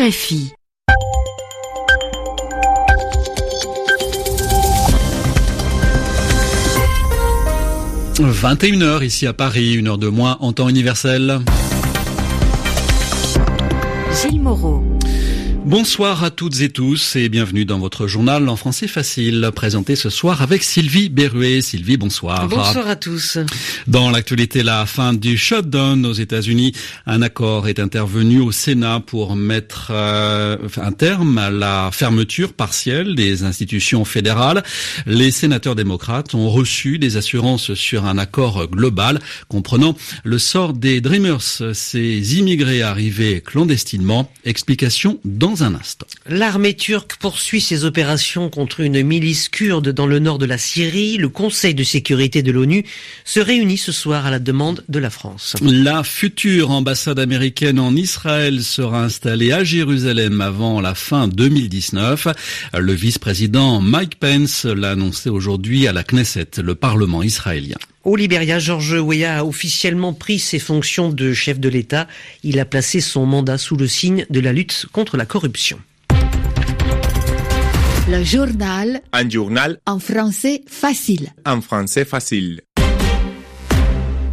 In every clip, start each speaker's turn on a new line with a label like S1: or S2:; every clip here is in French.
S1: RFI. « 21h ici à Paris, une heure de moins en temps universel.
S2: Gilles Moreau.
S1: Bonsoir à toutes et tous et bienvenue dans votre journal en français facile, présenté ce soir avec Sylvie Berruet. Sylvie, bonsoir.
S3: Bonsoir à tous.
S1: Dans l'actualité, la fin du shutdown aux États-Unis, un accord est intervenu au Sénat pour mettre euh, un terme à la fermeture partielle des institutions fédérales. Les sénateurs démocrates ont reçu des assurances sur un accord global comprenant le sort des Dreamers, ces immigrés arrivés clandestinement. Explication dans un instant.
S3: L'armée turque poursuit ses opérations contre une milice kurde dans le nord de la Syrie. Le Conseil de sécurité de l'ONU se réunit ce soir à la demande de la France.
S1: La future ambassade américaine en Israël sera installée à Jérusalem avant la fin 2019. Le vice-président Mike Pence l'a annoncé aujourd'hui à la Knesset, le Parlement israélien.
S3: Au Libéria, Georges Weah a officiellement pris ses fonctions de chef de l'État. Il a placé son mandat sous le signe de la lutte contre la corruption.
S2: Le journal.
S4: Un journal.
S2: En français facile.
S4: En français facile.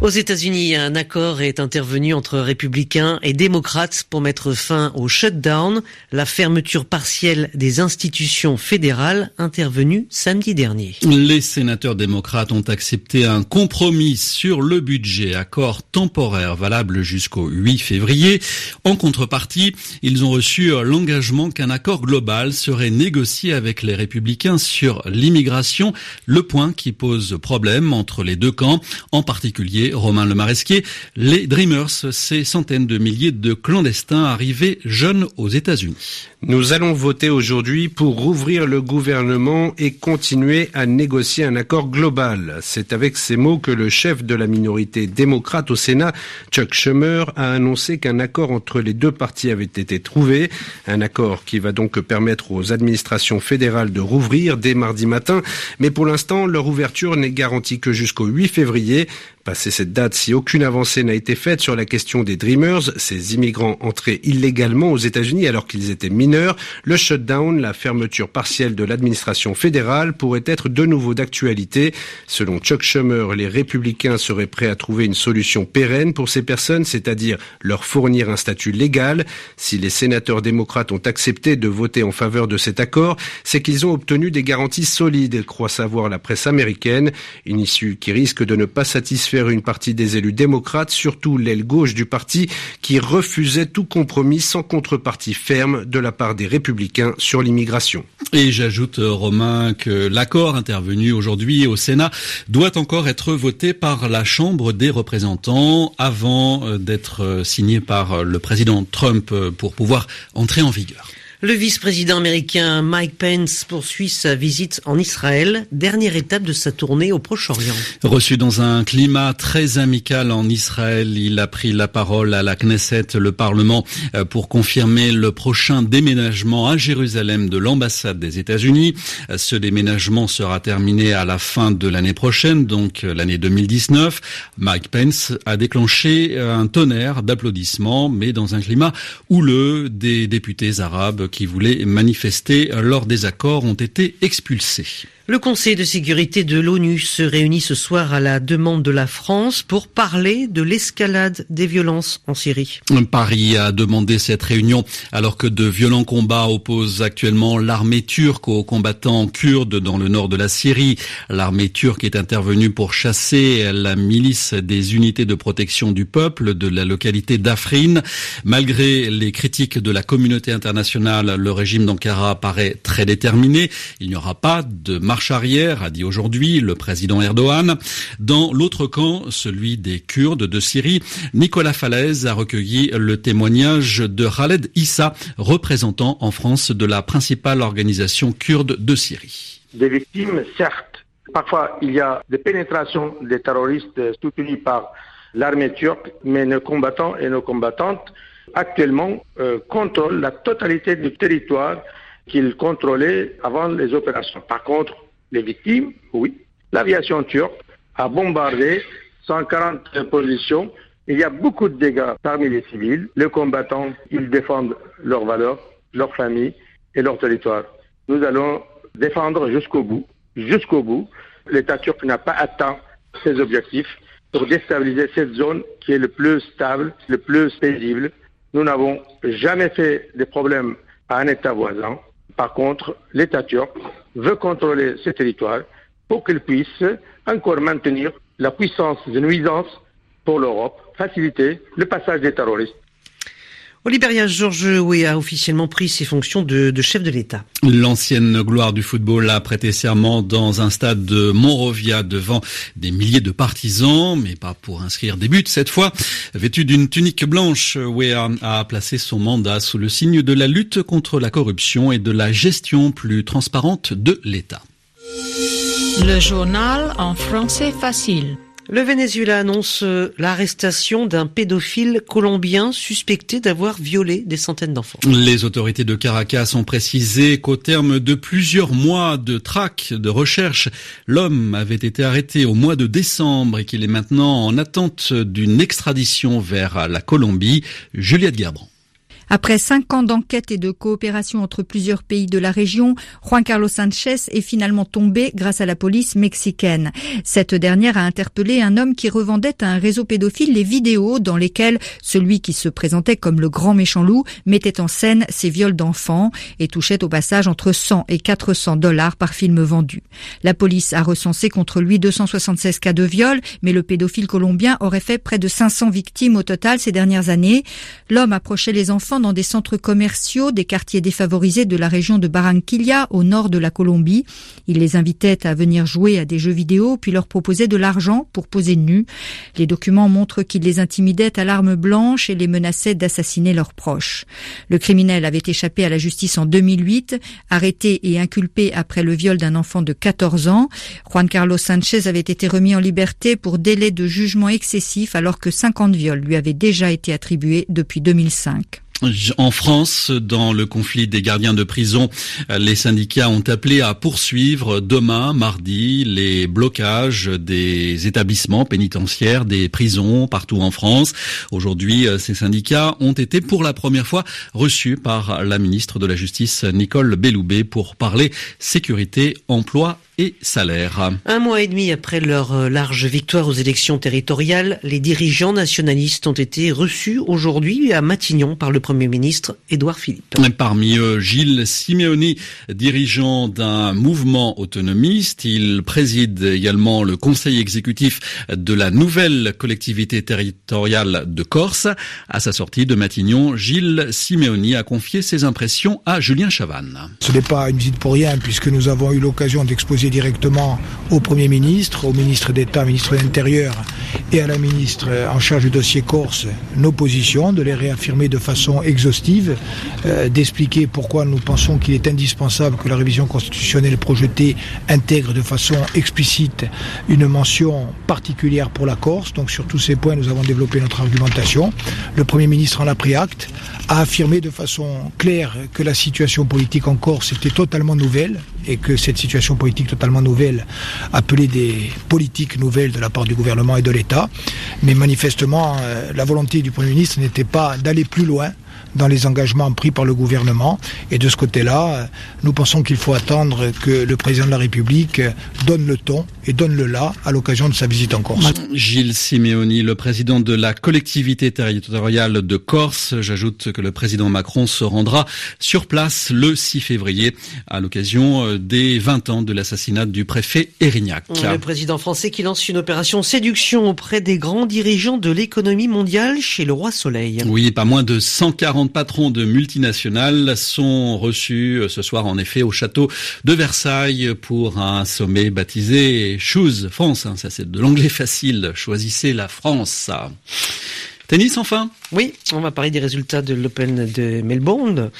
S3: Aux États-Unis, un accord est intervenu entre républicains et démocrates pour mettre fin au shutdown, la fermeture partielle des institutions fédérales intervenue samedi dernier.
S1: Les sénateurs démocrates ont accepté un compromis sur le budget, accord temporaire valable jusqu'au 8 février. En contrepartie, ils ont reçu l'engagement qu'un accord global serait négocié avec les républicains sur l'immigration, le point qui pose problème entre les deux camps, en particulier Romain Le Maresquier, les Dreamers, ces centaines de milliers de clandestins arrivés jeunes aux États-Unis.
S5: Nous allons voter aujourd'hui pour rouvrir le gouvernement et continuer à négocier un accord global. C'est avec ces mots que le chef de la minorité démocrate au Sénat, Chuck Schumer, a annoncé qu'un accord entre les deux parties avait été trouvé. Un accord qui va donc permettre aux administrations fédérales de rouvrir dès mardi matin. Mais pour l'instant, leur ouverture n'est garantie que jusqu'au 8 février. Passé cette date, si aucune avancée n'a été faite sur la question des Dreamers, ces immigrants entrés illégalement aux États-Unis alors qu'ils étaient mineurs, le shutdown, la fermeture partielle de l'administration fédérale pourrait être de nouveau d'actualité. Selon Chuck Schumer, les républicains seraient prêts à trouver une solution pérenne pour ces personnes, c'est-à-dire leur fournir un statut légal. Si les sénateurs démocrates ont accepté de voter en faveur de cet accord, c'est qu'ils ont obtenu des garanties solides, croit savoir la presse américaine, une issue qui risque de ne pas satisfaire une partie des élus démocrates, surtout l'aile gauche du parti, qui refusait tout compromis sans contrepartie ferme de la part des républicains sur l'immigration.
S1: Et j'ajoute, euh, Romain, que l'accord intervenu aujourd'hui au Sénat doit encore être voté par la Chambre des représentants avant euh, d'être euh, signé par le président Trump pour pouvoir entrer en vigueur.
S3: Le vice-président américain Mike Pence poursuit sa visite en Israël, dernière étape de sa tournée au Proche-Orient.
S1: Reçu dans un climat très amical en Israël, il a pris la parole à la Knesset, le Parlement, euh, pour confirmer le prochain déménagement à Jérusalem de l'ambassade des États-Unis. Ce déménagement sera terminé à la fin de l'année prochaine, donc l'année 2019. Mike Pence a déclenché un tonnerre d'applaudissements, mais dans un climat houleux des députés arabes qui voulaient manifester lors des accords ont été expulsés.
S3: Le Conseil de sécurité de l'ONU se réunit ce soir à la demande de la France pour parler de l'escalade des violences en Syrie.
S1: Paris a demandé cette réunion alors que de violents combats opposent actuellement l'armée turque aux combattants kurdes dans le nord de la Syrie. L'armée turque est intervenue pour chasser la milice des unités de protection du peuple de la localité d'Afrin. Malgré les critiques de la communauté internationale, le régime d'Ankara paraît très déterminé. Il n'y aura pas de marche arrière, a dit aujourd'hui le président Erdogan. Dans l'autre camp, celui des Kurdes de Syrie, Nicolas Falaise a recueilli le témoignage de Khaled Issa, représentant en France de la principale organisation kurde de Syrie.
S6: Des victimes, certes. Parfois, il y a des pénétrations des terroristes soutenus par l'armée turque, mais nos combattants et nos combattantes actuellement euh, contrôlent la totalité du territoire qu'ils contrôlaient avant les opérations. Par contre, les victimes, oui. L'aviation turque a bombardé 140 positions. Il y a beaucoup de dégâts parmi les civils. Les combattants, ils défendent leurs valeurs, leur famille et leur territoire. Nous allons défendre jusqu'au bout, jusqu'au bout. L'État turc n'a pas atteint ses objectifs pour déstabiliser cette zone qui est le plus stable, le plus paisible. Nous n'avons jamais fait de problèmes à un État voisin. Par contre, l'État turc veut contrôler ce territoire pour qu'il puisse encore maintenir la puissance de nuisance pour l'Europe, faciliter le passage des terroristes.
S3: Au Libéria, Georges Weah a officiellement pris ses fonctions de, de chef de l'État.
S1: L'ancienne gloire du football a prêté serment dans un stade de Monrovia devant des milliers de partisans, mais pas pour inscrire des buts cette fois. Vêtu d'une tunique blanche, Weah a placé son mandat sous le signe de la lutte contre la corruption et de la gestion plus transparente de l'État.
S2: Le journal en français facile.
S3: Le Venezuela annonce euh, l'arrestation d'un pédophile colombien suspecté d'avoir violé des centaines d'enfants.
S1: Les autorités de Caracas ont précisé qu'au terme de plusieurs mois de traque, de recherche, l'homme avait été arrêté au mois de décembre et qu'il est maintenant en attente d'une extradition vers la Colombie. Juliette Gerbrand.
S7: Après cinq ans d'enquête et de coopération entre plusieurs pays de la région, Juan Carlos Sanchez est finalement tombé grâce à la police mexicaine. Cette dernière a interpellé un homme qui revendait à un réseau pédophile les vidéos dans lesquelles celui qui se présentait comme le grand méchant loup mettait en scène ses viols d'enfants et touchait au passage entre 100 et 400 dollars par film vendu. La police a recensé contre lui 276 cas de viol, mais le pédophile colombien aurait fait près de 500 victimes au total ces dernières années. L'homme approchait les enfants dans des centres commerciaux des quartiers défavorisés de la région de Barranquilla au nord de la Colombie. Il les invitait à venir jouer à des jeux vidéo puis leur proposait de l'argent pour poser nus. Les documents montrent qu'il les intimidait à l'arme blanche et les menaçait d'assassiner leurs proches. Le criminel avait échappé à la justice en 2008, arrêté et inculpé après le viol d'un enfant de 14 ans. Juan Carlos Sanchez avait été remis en liberté pour délai de jugement excessif alors que 50 viols lui avaient déjà été attribués depuis 2005.
S1: En France, dans le conflit des gardiens de prison, les syndicats ont appelé à poursuivre demain, mardi, les blocages des établissements pénitentiaires, des prisons partout en France. Aujourd'hui, ces syndicats ont été pour la première fois reçus par la ministre de la Justice, Nicole Belloubet, pour parler sécurité, emploi et.
S3: Un mois et demi après leur euh, large victoire aux élections territoriales, les dirigeants nationalistes ont été reçus aujourd'hui à Matignon par le Premier ministre Édouard Philippe.
S1: Parmi eux, Gilles Simeoni, dirigeant d'un mouvement autonomiste. Il préside également le conseil exécutif de la nouvelle collectivité territoriale de Corse. À sa sortie de Matignon, Gilles Simeoni a confié ses impressions à Julien Chavannes.
S8: Ce n'est pas une visite pour rien puisque nous avons eu l'occasion d'exposer directement au Premier ministre, au ministre d'État, ministre de l'Intérieur et à la ministre en charge du dossier Corse nos positions, de les réaffirmer de façon exhaustive, euh, d'expliquer pourquoi nous pensons qu'il est indispensable que la révision constitutionnelle projetée intègre de façon explicite une mention particulière pour la Corse. Donc sur tous ces points, nous avons développé notre argumentation. Le Premier ministre en a pris acte, a affirmé de façon claire que la situation politique en Corse était totalement nouvelle et que cette situation politique totalement nouvelle appelait des politiques nouvelles de la part du gouvernement et de l'État. Mais manifestement, euh, la volonté du Premier ministre n'était pas d'aller plus loin dans les engagements pris par le gouvernement. Et de ce côté-là, euh, nous pensons qu'il faut attendre que le président de la République donne le ton et donne le là à l'occasion de sa visite en Corse.
S1: Gilles Simeoni, le président de la collectivité territoriale de Corse. J'ajoute que le président Macron se rendra sur place le 6 février à l'occasion euh, des 20 ans de l'assassinat du préfet Erignac.
S3: Le président français qui lance une opération séduction auprès des grands dirigeants de l'économie mondiale chez le roi Soleil.
S1: Oui, pas moins de 140 patrons de multinationales sont reçus euh, ce soir en effet au château de Versailles pour un sommet baptisé Choose France. Hein, ça c'est de l'anglais facile. Choisissez la France. Tennis enfin
S3: Oui, on va parler des résultats de l'Open de Melbourne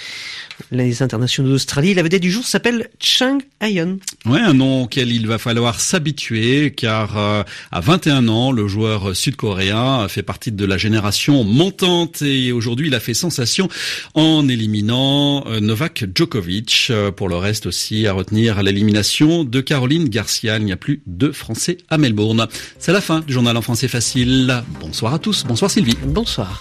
S3: les internationaux d'Australie. La vedette du jour s'appelle Chang Ayon.
S1: Ouais, un nom auquel il va falloir s'habituer car euh, à 21 ans, le joueur sud-coréen fait partie de la génération montante et aujourd'hui il a fait sensation en éliminant euh, Novak Djokovic. Euh, pour le reste aussi à retenir l'élimination de Caroline Garcia. Il n'y a plus de Français à Melbourne. C'est la fin du journal en français facile. Bonsoir à tous. Bonsoir Sylvie.
S3: Bonsoir.